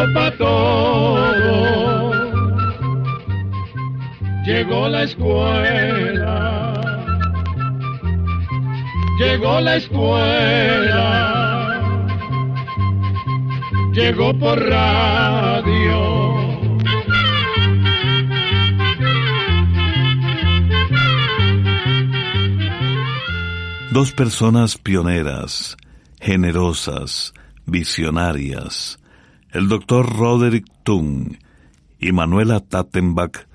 llegó para todo. Llegó la escuela. Llegó la escuela. Llegó por radio. Dos personas pioneras, generosas, visionarias, el doctor Roderick Tung y Manuela Tattenbach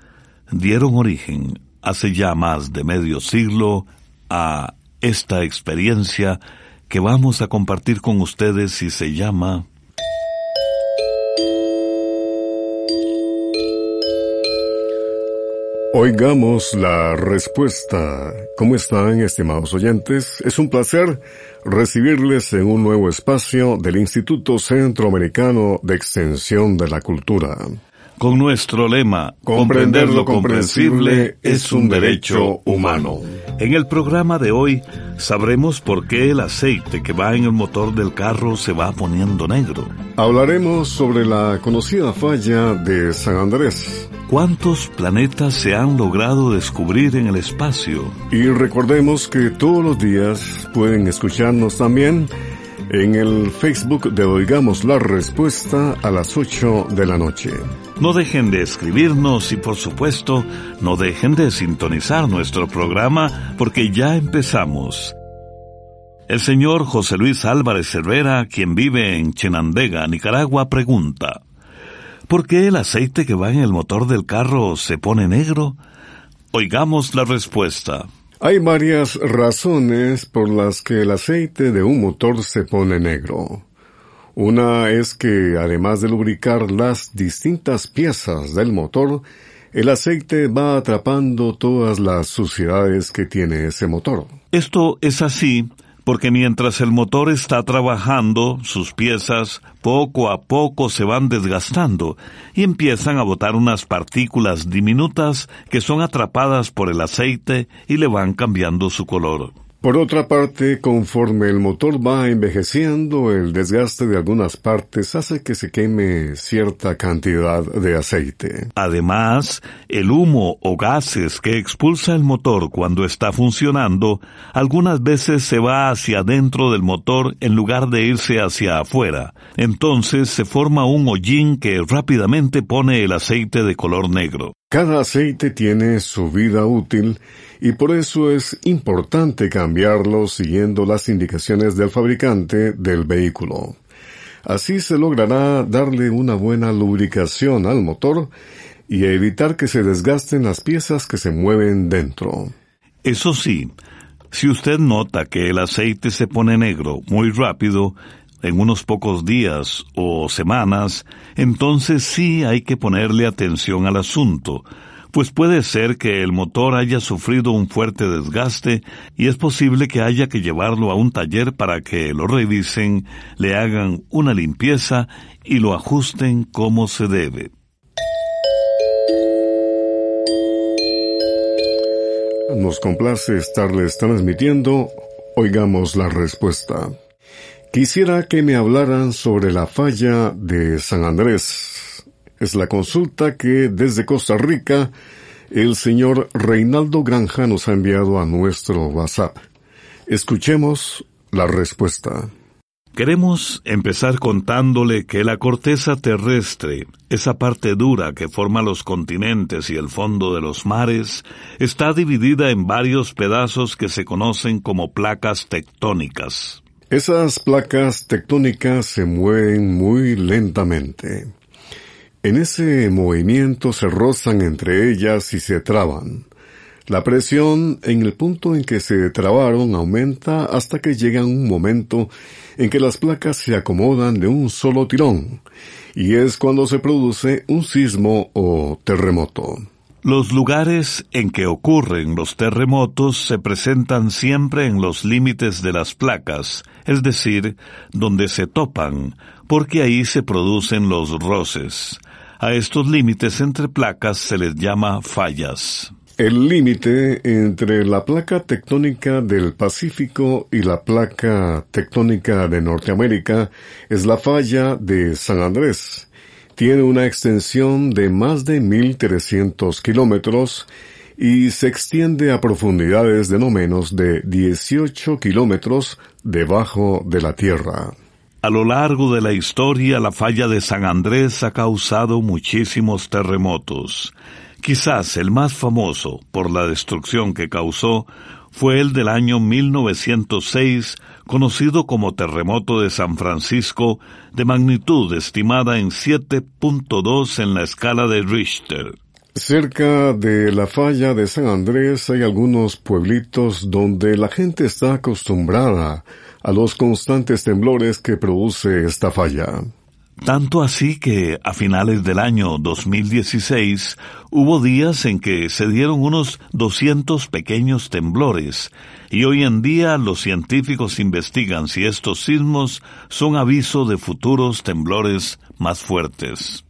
dieron origen hace ya más de medio siglo a esta experiencia que vamos a compartir con ustedes y se llama Oigamos la respuesta. ¿Cómo están, estimados oyentes? Es un placer recibirles en un nuevo espacio del Instituto Centroamericano de Extensión de la Cultura. Con nuestro lema, comprender lo comprensible es un derecho humano. En el programa de hoy sabremos por qué el aceite que va en el motor del carro se va poniendo negro. Hablaremos sobre la conocida falla de San Andrés. ¿Cuántos planetas se han logrado descubrir en el espacio? Y recordemos que todos los días pueden escucharnos también en el Facebook de Oigamos la Respuesta a las 8 de la noche. No dejen de escribirnos y por supuesto no dejen de sintonizar nuestro programa porque ya empezamos. El señor José Luis Álvarez Cervera, quien vive en Chenandega, Nicaragua, pregunta, ¿por qué el aceite que va en el motor del carro se pone negro? Oigamos la respuesta. Hay varias razones por las que el aceite de un motor se pone negro. Una es que, además de lubricar las distintas piezas del motor, el aceite va atrapando todas las suciedades que tiene ese motor. Esto es así porque mientras el motor está trabajando, sus piezas poco a poco se van desgastando y empiezan a botar unas partículas diminutas que son atrapadas por el aceite y le van cambiando su color. Por otra parte, conforme el motor va envejeciendo, el desgaste de algunas partes hace que se queme cierta cantidad de aceite. Además, el humo o gases que expulsa el motor cuando está funcionando, algunas veces se va hacia dentro del motor en lugar de irse hacia afuera. Entonces se forma un hollín que rápidamente pone el aceite de color negro. Cada aceite tiene su vida útil y por eso es importante cambiarlo siguiendo las indicaciones del fabricante del vehículo. Así se logrará darle una buena lubricación al motor y evitar que se desgasten las piezas que se mueven dentro. Eso sí, si usted nota que el aceite se pone negro muy rápido, en unos pocos días o semanas, entonces sí hay que ponerle atención al asunto, pues puede ser que el motor haya sufrido un fuerte desgaste y es posible que haya que llevarlo a un taller para que lo revisen, le hagan una limpieza y lo ajusten como se debe. Nos complace estarles transmitiendo. Oigamos la respuesta. Quisiera que me hablaran sobre la falla de San Andrés, es la consulta que desde Costa Rica el señor Reinaldo Granja nos ha enviado a nuestro WhatsApp. Escuchemos la respuesta. Queremos empezar contándole que la corteza terrestre, esa parte dura que forma los continentes y el fondo de los mares, está dividida en varios pedazos que se conocen como placas tectónicas. Esas placas tectónicas se mueven muy lentamente. En ese movimiento se rozan entre ellas y se traban. La presión en el punto en que se trabaron aumenta hasta que llega un momento en que las placas se acomodan de un solo tirón, y es cuando se produce un sismo o terremoto. Los lugares en que ocurren los terremotos se presentan siempre en los límites de las placas, es decir, donde se topan, porque ahí se producen los roces. A estos límites entre placas se les llama fallas. El límite entre la placa tectónica del Pacífico y la placa tectónica de Norteamérica es la falla de San Andrés, Tiene una extensión de más de 1.300 kilómetros y se extiende a profundidades de no menos de 18 kilómetros debajo de la tierra. A lo largo de la historia, la falla de San Andrés ha causado muchísimos terremotos. Quizás el más famoso por la destrucción que causó fue el del año 1906, conocido como terremoto de San Francisco, de magnitud estimada en 7.2 en la escala de Richter. Cerca de la falla de San Andrés hay algunos pueblitos donde la gente está acostumbrada a los constantes temblores que produce esta falla. Tanto así que a finales del año 2016 hubo días en que se dieron unos 200 pequeños temblores y hoy en día los científicos investigan si estos sismos son aviso de futuros temblores más fuertes.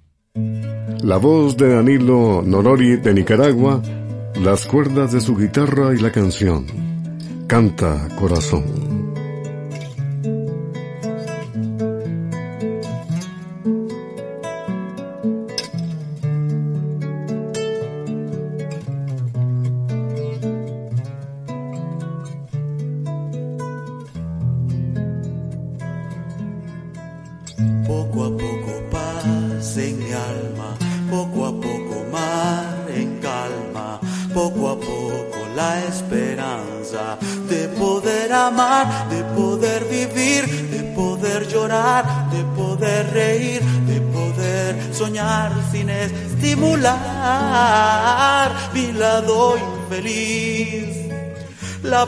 La voz de Danilo Norori de Nicaragua, las cuerdas de su guitarra y la canción. Canta corazón.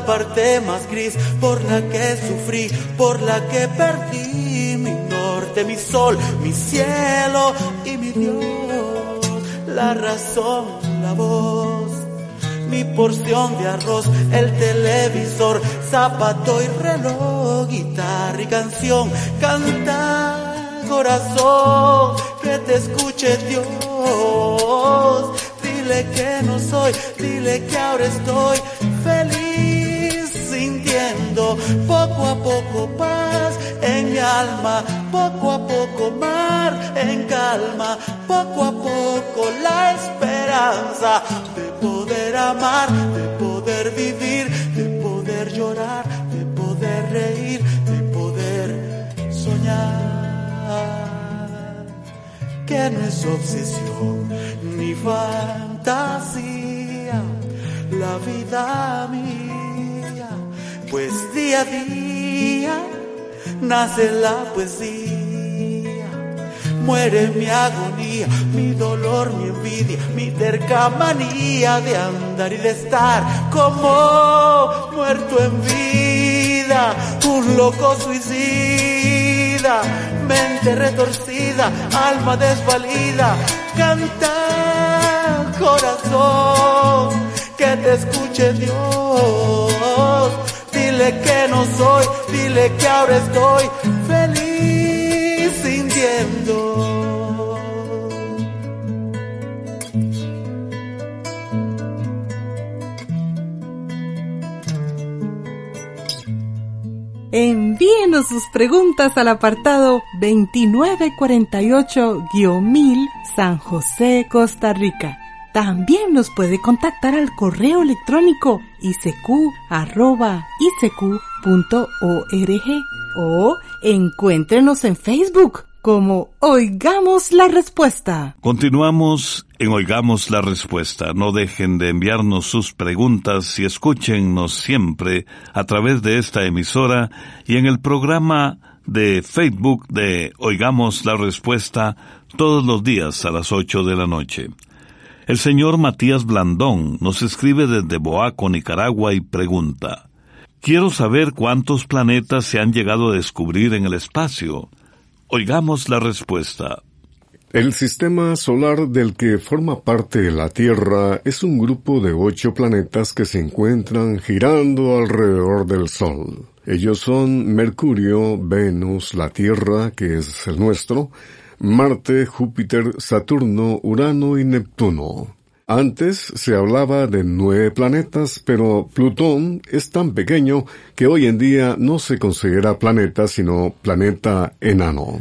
Parte más gris por la que sufrí, por la que perdí mi norte, mi sol, mi cielo y mi Dios. La razón, la voz, mi porción de arroz, el televisor, zapato y reloj, guitarra y canción, canta corazón, que te escuche Dios. Dile que no soy, dile que ahora estoy feliz poco a poco paz en mi alma, poco a poco mar en calma, poco a poco la esperanza de poder amar, de poder vivir, de poder llorar, de poder reír, de poder soñar. Que no es obsesión ni fantasía la vida mía, pues día a día nace la poesía, muere mi agonía, mi dolor, mi envidia, mi terca manía de andar y de estar como muerto en vida, un loco suicida mente retorcida, alma desvalida, canta corazón, que te escuche Dios, no soy, dile que ahora estoy feliz sintiendo. Envíenos sus preguntas al apartado 2948-1000 San José, Costa Rica. También nos puede contactar al correo electrónico isq.org o encuéntrenos en Facebook como Oigamos la Respuesta. Continuamos en Oigamos la Respuesta. No dejen de enviarnos sus preguntas y escúchennos siempre a través de esta emisora y en el programa de Facebook de Oigamos la Respuesta todos los días a las 8 de la noche. El señor Matías Blandón nos escribe desde Boaco, Nicaragua y pregunta, Quiero saber cuántos planetas se han llegado a descubrir en el espacio. Oigamos la respuesta. El sistema solar del que forma parte la Tierra es un grupo de ocho planetas que se encuentran girando alrededor del Sol. Ellos son Mercurio, Venus, la Tierra, que es el nuestro, Marte, Júpiter, Saturno, Urano y Neptuno. Antes se hablaba de nueve planetas, pero Plutón es tan pequeño que hoy en día no se considera planeta sino planeta enano.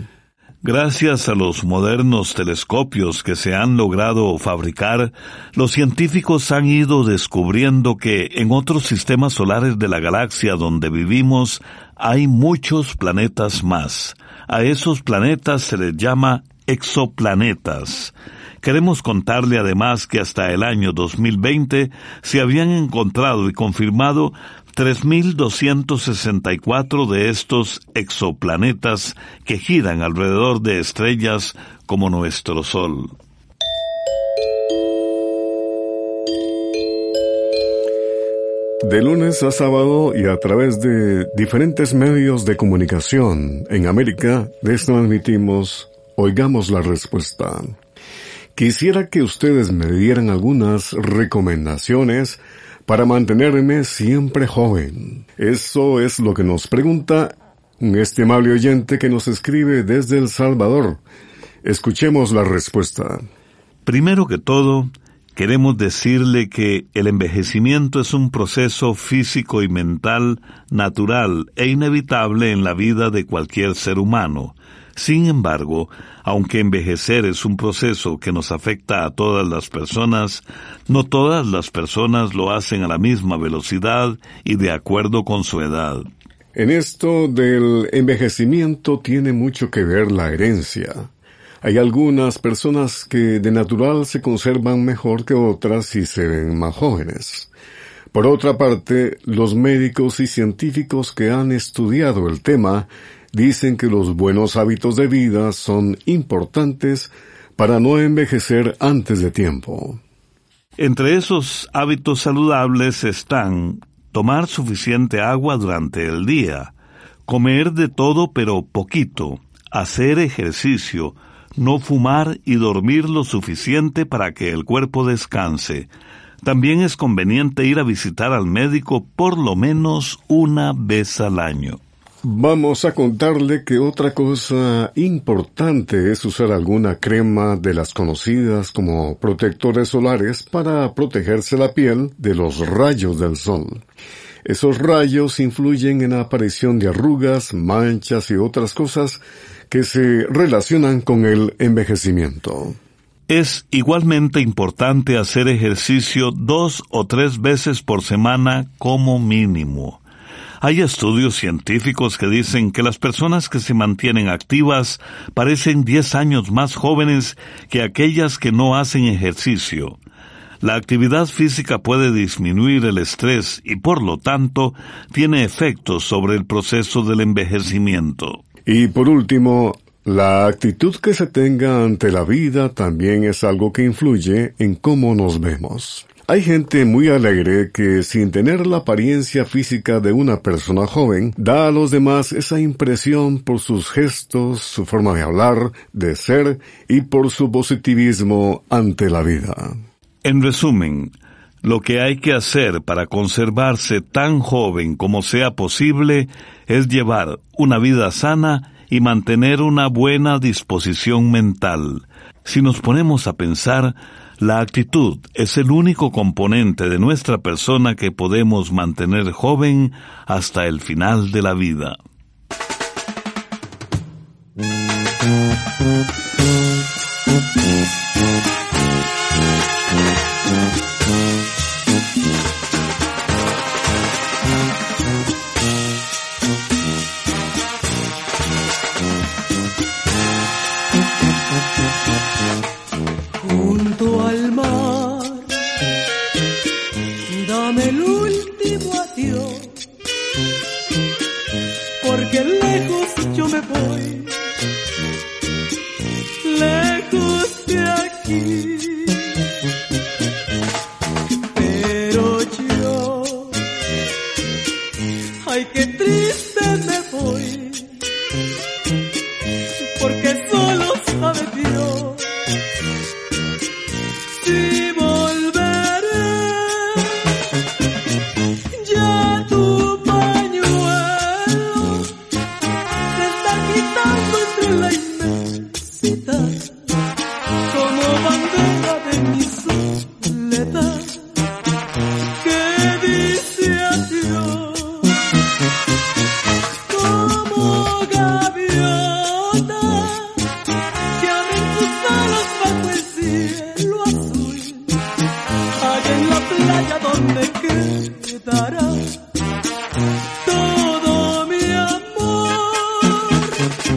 Gracias a los modernos telescopios que se han logrado fabricar, los científicos han ido descubriendo que en otros sistemas solares de la galaxia donde vivimos hay muchos planetas más. A esos planetas se les llama exoplanetas. Queremos contarle además que hasta el año 2020 se habían encontrado y confirmado 3.264 de estos exoplanetas que giran alrededor de estrellas como nuestro Sol. De lunes a sábado y a través de diferentes medios de comunicación en América les transmitimos Oigamos la Respuesta. Quisiera que ustedes me dieran algunas recomendaciones para mantenerme siempre joven. Eso es lo que nos pregunta un estimable oyente que nos escribe desde El Salvador. Escuchemos la respuesta. Primero que todo, queremos decirle que el envejecimiento es un proceso físico y mental natural e inevitable en la vida de cualquier ser humano. Sin embargo, aunque envejecer es un proceso que nos afecta a todas las personas, no todas las personas lo hacen a la misma velocidad y de acuerdo con su edad. En esto del envejecimiento tiene mucho que ver la herencia. Hay algunas personas que de natural se conservan mejor que otras y se ven más jóvenes. Por otra parte, los médicos y científicos que han estudiado el tema dicen que los buenos hábitos de vida son importantes para no envejecer antes de tiempo. Entre esos hábitos saludables están tomar suficiente agua durante el día, comer de todo pero poquito, hacer ejercicio, no fumar y dormir lo suficiente para que el cuerpo descanse. También es conveniente ir a visitar al médico por lo menos una vez al año. Vamos a contarle que otra cosa importante es usar alguna crema de las conocidas como protectores solares para protegerse la piel de los rayos del sol. Esos rayos influyen en la aparición de arrugas, manchas y otras cosas que se relacionan con el envejecimiento. Es igualmente importante hacer ejercicio dos o tres veces por semana como mínimo. Hay estudios científicos que dicen que las personas que se mantienen activas parecen 10 años más jóvenes que aquellas que no hacen ejercicio. La actividad física puede disminuir el estrés y por lo tanto tiene efectos sobre el proceso del envejecimiento. Y por último, la actitud que se tenga ante la vida también es algo que influye en cómo nos vemos. Hay gente muy alegre que, sin tener la apariencia física de una persona joven, da a los demás esa impresión por sus gestos, su forma de hablar, de ser y por su positivismo ante la vida. En resumen, lo que hay que hacer para conservarse tan joven como sea posible es llevar una vida sana y mantener una buena disposición mental. Si nos ponemos a pensar, la actitud es el único componente de nuestra persona que podemos mantener joven hasta el final de la vida.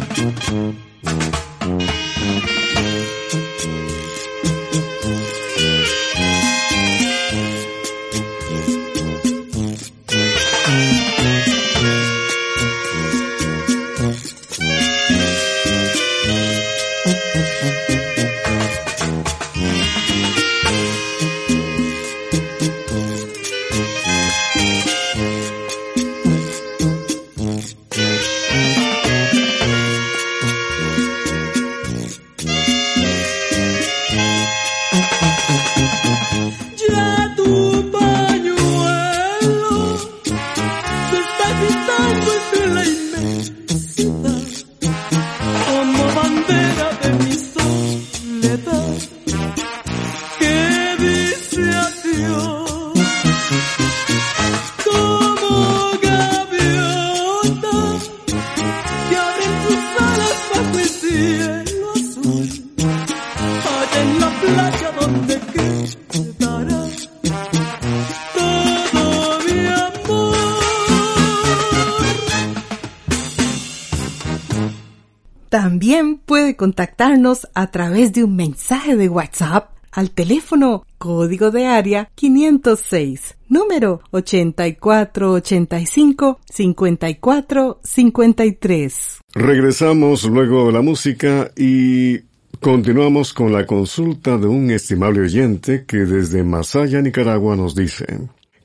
Música contactarnos a través de un mensaje de WhatsApp al teléfono código de área 506, número 8485-5453. Regresamos luego de la música y continuamos con la consulta de un estimable oyente que desde Masaya, Nicaragua, nos dice.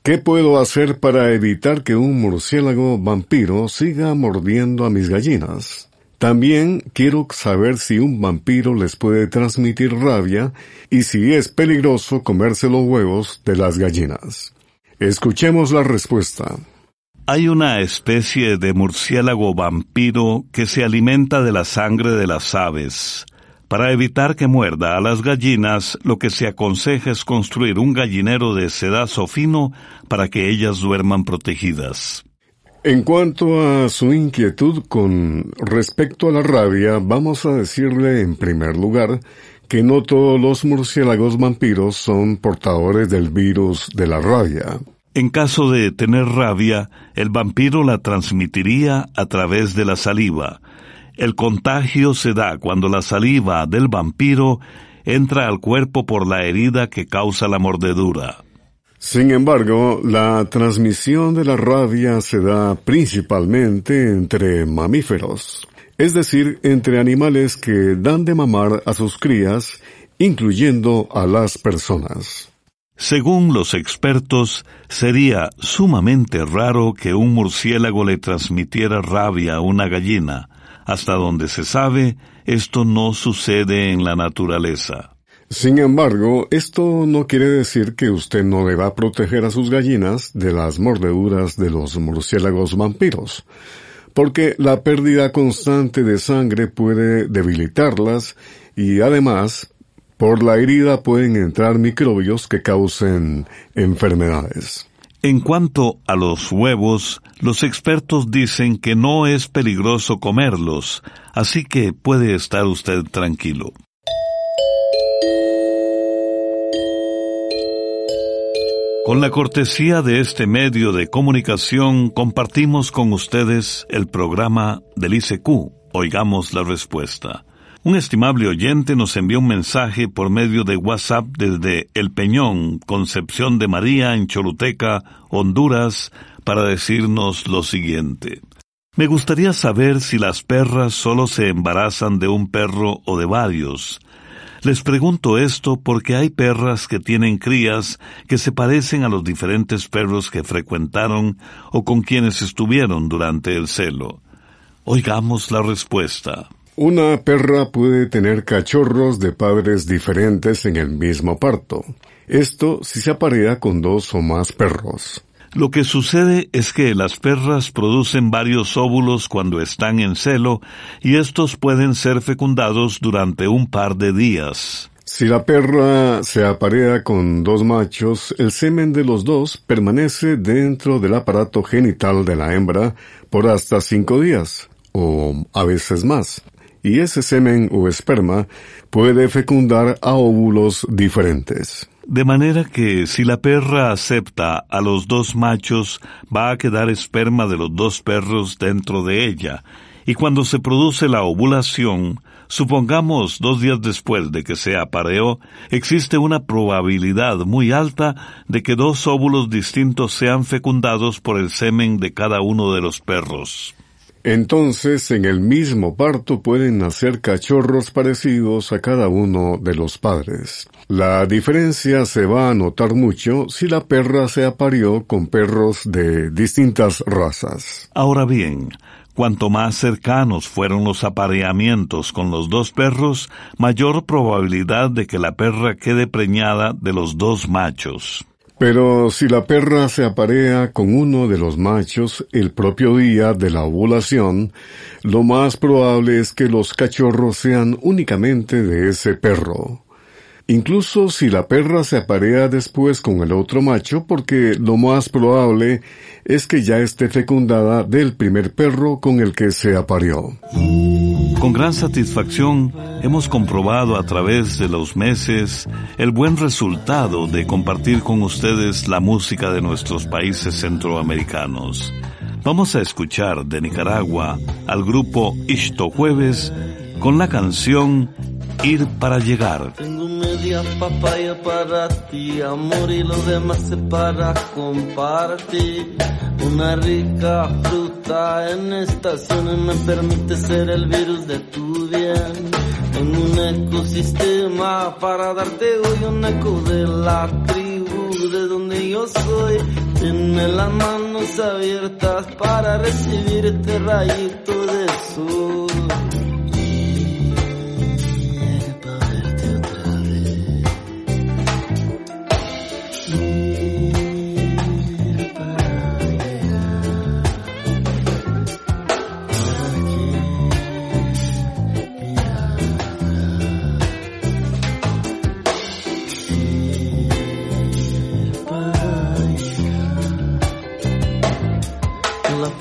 ¿Qué puedo hacer para evitar que un murciélago vampiro siga mordiendo a mis gallinas? También quiero saber si un vampiro les puede transmitir rabia y si es peligroso comerse los huevos de las gallinas. Escuchemos la respuesta. Hay una especie de murciélago vampiro que se alimenta de la sangre de las aves. Para evitar que muerda a las gallinas, lo que se aconseja es construir un gallinero de sedazo fino para que ellas duerman protegidas. En cuanto a su inquietud con respecto a la rabia, vamos a decirle en primer lugar que no todos los murciélagos vampiros son portadores del virus de la rabia. En caso de tener rabia, el vampiro la transmitiría a través de la saliva. El contagio se da cuando la saliva del vampiro entra al cuerpo por la herida que causa la mordedura. Sin embargo, la transmisión de la rabia se da principalmente entre mamíferos, es decir, entre animales que dan de mamar a sus crías, incluyendo a las personas. Según los expertos, sería sumamente raro que un murciélago le transmitiera rabia a una gallina. Hasta donde se sabe, esto no sucede en la naturaleza. Sin embargo, esto no quiere decir que usted no deba proteger a sus gallinas de las mordeduras de los murciélagos vampiros, porque la pérdida constante de sangre puede debilitarlas y además por la herida pueden entrar microbios que causen enfermedades. En cuanto a los huevos, los expertos dicen que no es peligroso comerlos, así que puede estar usted tranquilo. Con la cortesía de este medio de comunicación compartimos con ustedes el programa del ICQ. Oigamos la respuesta. Un estimable oyente nos envió un mensaje por medio de WhatsApp desde El Peñón, Concepción de María, en Choluteca, Honduras, para decirnos lo siguiente. Me gustaría saber si las perras solo se embarazan de un perro o de varios. Les pregunto esto porque hay perras que tienen crías que se parecen a los diferentes perros que frecuentaron o con quienes estuvieron durante el celo. Oigamos la respuesta. Una perra puede tener cachorros de padres diferentes en el mismo parto. Esto si se aparea con dos o más perros. Lo que sucede es que las perras producen varios óvulos cuando están en celo y estos pueden ser fecundados durante un par de días. Si la perra se aparea con dos machos, el semen de los dos permanece dentro del aparato genital de la hembra por hasta cinco días, o a veces más, y ese semen o esperma puede fecundar a óvulos diferentes. De manera que si la perra acepta a los dos machos, va a quedar esperma de los dos perros dentro de ella, y cuando se produce la ovulación, supongamos dos días después de que se apareó, existe una probabilidad muy alta de que dos óvulos distintos sean fecundados por el semen de cada uno de los perros. Entonces, en el mismo parto pueden nacer cachorros parecidos a cada uno de los padres. La diferencia se va a notar mucho si la perra se aparió con perros de distintas razas. Ahora bien, Cuanto más cercanos fueron los apareamientos con los dos perros, mayor probabilidad de que la perra quede preñada de los dos machos. Pero si la perra se aparea con uno de los machos el propio día de la ovulación, lo más probable es que los cachorros sean únicamente de ese perro. Incluso si la perra se aparea después con el otro macho, porque lo más probable es que ya esté fecundada del primer perro con el que se apareó. Con gran satisfacción hemos comprobado a través de los meses el buen resultado de compartir con ustedes la música de nuestros países centroamericanos. Vamos a escuchar de Nicaragua al grupo Ishto Jueves con la canción Ir para llegar. Tengo media papaya para ti, amor y lo demás se para compartir. Una rica fruta en estaciones me permite ser el virus de tu bien. Tengo un ecosistema para darte hoy un eco de la tribu de donde yo soy. Tenme las manos abiertas para recibirte rayito de sol.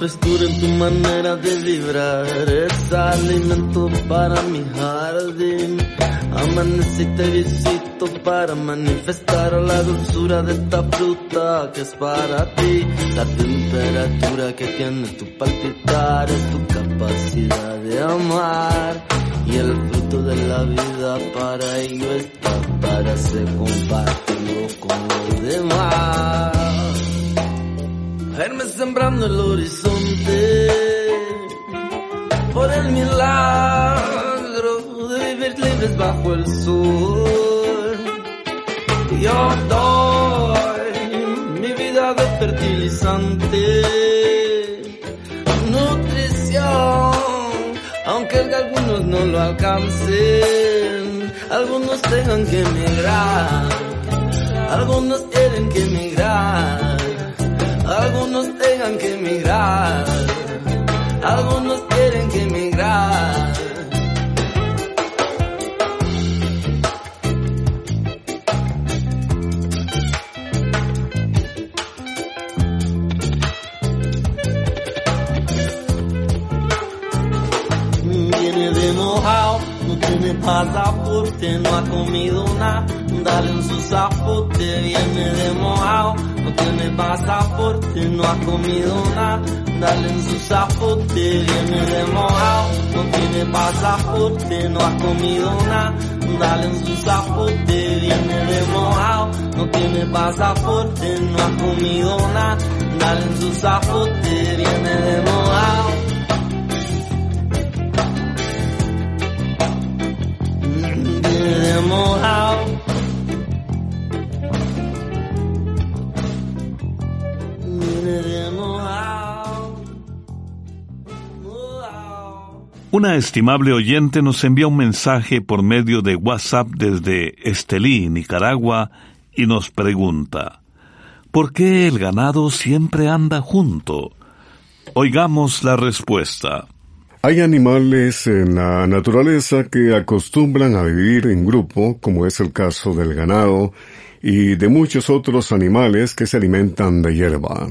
En tu manera de vibrar es alimento para mi jardín. Amanece te visito para manifestar la dulzura de esta fruta que es para ti. La temperatura que tiene tu palpitar es tu capacidad de amar. Y el fruto de la vida para ello está para ser compartido con los demás verme sembrando el horizonte por el milagro de vivir libres bajo el sol. Yo doy mi vida de fertilizante, nutrición, aunque algunos no lo alcancen, algunos tengan que emigrar, algunos tienen que emigrar algunos tengan que emigrar, algunos quieren que emigrar. Viene de mojado, no tiene pasaporte, no ha comido nada, dale en su zapote, viene de mojado no tiene pasaporte, no ha comido nada, dale en su zapote, viene de mojado, no tiene pasaporte, no ha comido nada, dale en su zapote, viene de mojado, no tiene pasaporte, no ha comido nada, dale en su zapote, viene de mojado. Una estimable oyente nos envía un mensaje por medio de WhatsApp desde Estelí, Nicaragua, y nos pregunta, ¿por qué el ganado siempre anda junto? Oigamos la respuesta. Hay animales en la naturaleza que acostumbran a vivir en grupo, como es el caso del ganado, y de muchos otros animales que se alimentan de hierba.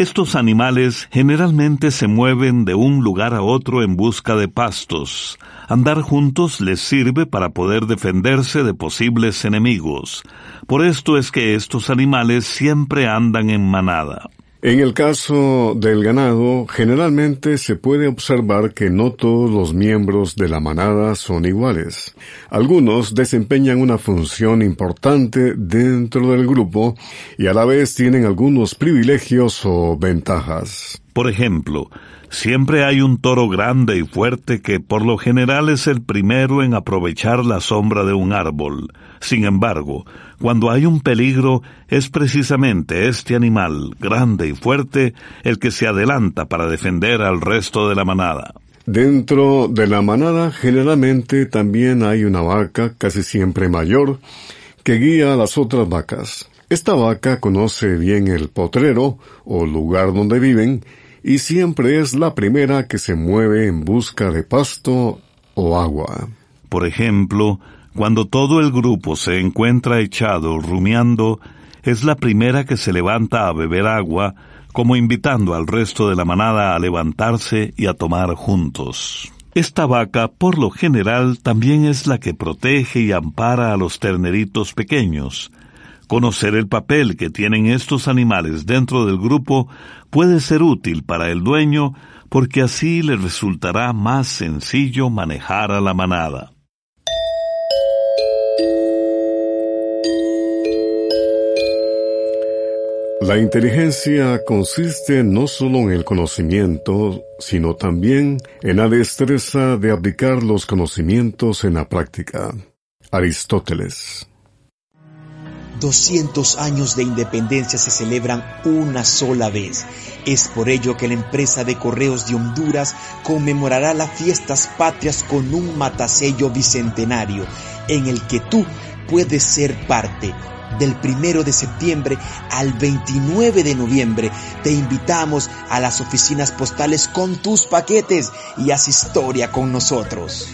Estos animales generalmente se mueven de un lugar a otro en busca de pastos. Andar juntos les sirve para poder defenderse de posibles enemigos. Por esto es que estos animales siempre andan en manada. En el caso del ganado, generalmente se puede observar que no todos los miembros de la manada son iguales. Algunos desempeñan una función importante dentro del grupo y a la vez tienen algunos privilegios o ventajas. Por ejemplo, siempre hay un toro grande y fuerte que por lo general es el primero en aprovechar la sombra de un árbol. Sin embargo, cuando hay un peligro, es precisamente este animal, grande y fuerte, el que se adelanta para defender al resto de la manada. Dentro de la manada generalmente también hay una vaca, casi siempre mayor, que guía a las otras vacas. Esta vaca conoce bien el potrero o lugar donde viven y siempre es la primera que se mueve en busca de pasto o agua. Por ejemplo, cuando todo el grupo se encuentra echado rumiando, es la primera que se levanta a beber agua, como invitando al resto de la manada a levantarse y a tomar juntos. Esta vaca, por lo general, también es la que protege y ampara a los terneritos pequeños, Conocer el papel que tienen estos animales dentro del grupo puede ser útil para el dueño porque así le resultará más sencillo manejar a la manada. La inteligencia consiste no solo en el conocimiento, sino también en la destreza de aplicar los conocimientos en la práctica. Aristóteles 200 años de independencia se celebran una sola vez. Es por ello que la empresa de correos de Honduras conmemorará las fiestas patrias con un matasello bicentenario en el que tú puedes ser parte. Del primero de septiembre al 29 de noviembre te invitamos a las oficinas postales con tus paquetes y haz historia con nosotros.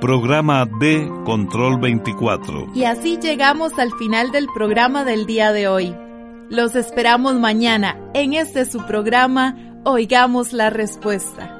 Programa de Control 24. Y así llegamos al final del programa del día de hoy. Los esperamos mañana en este su programa Oigamos la Respuesta.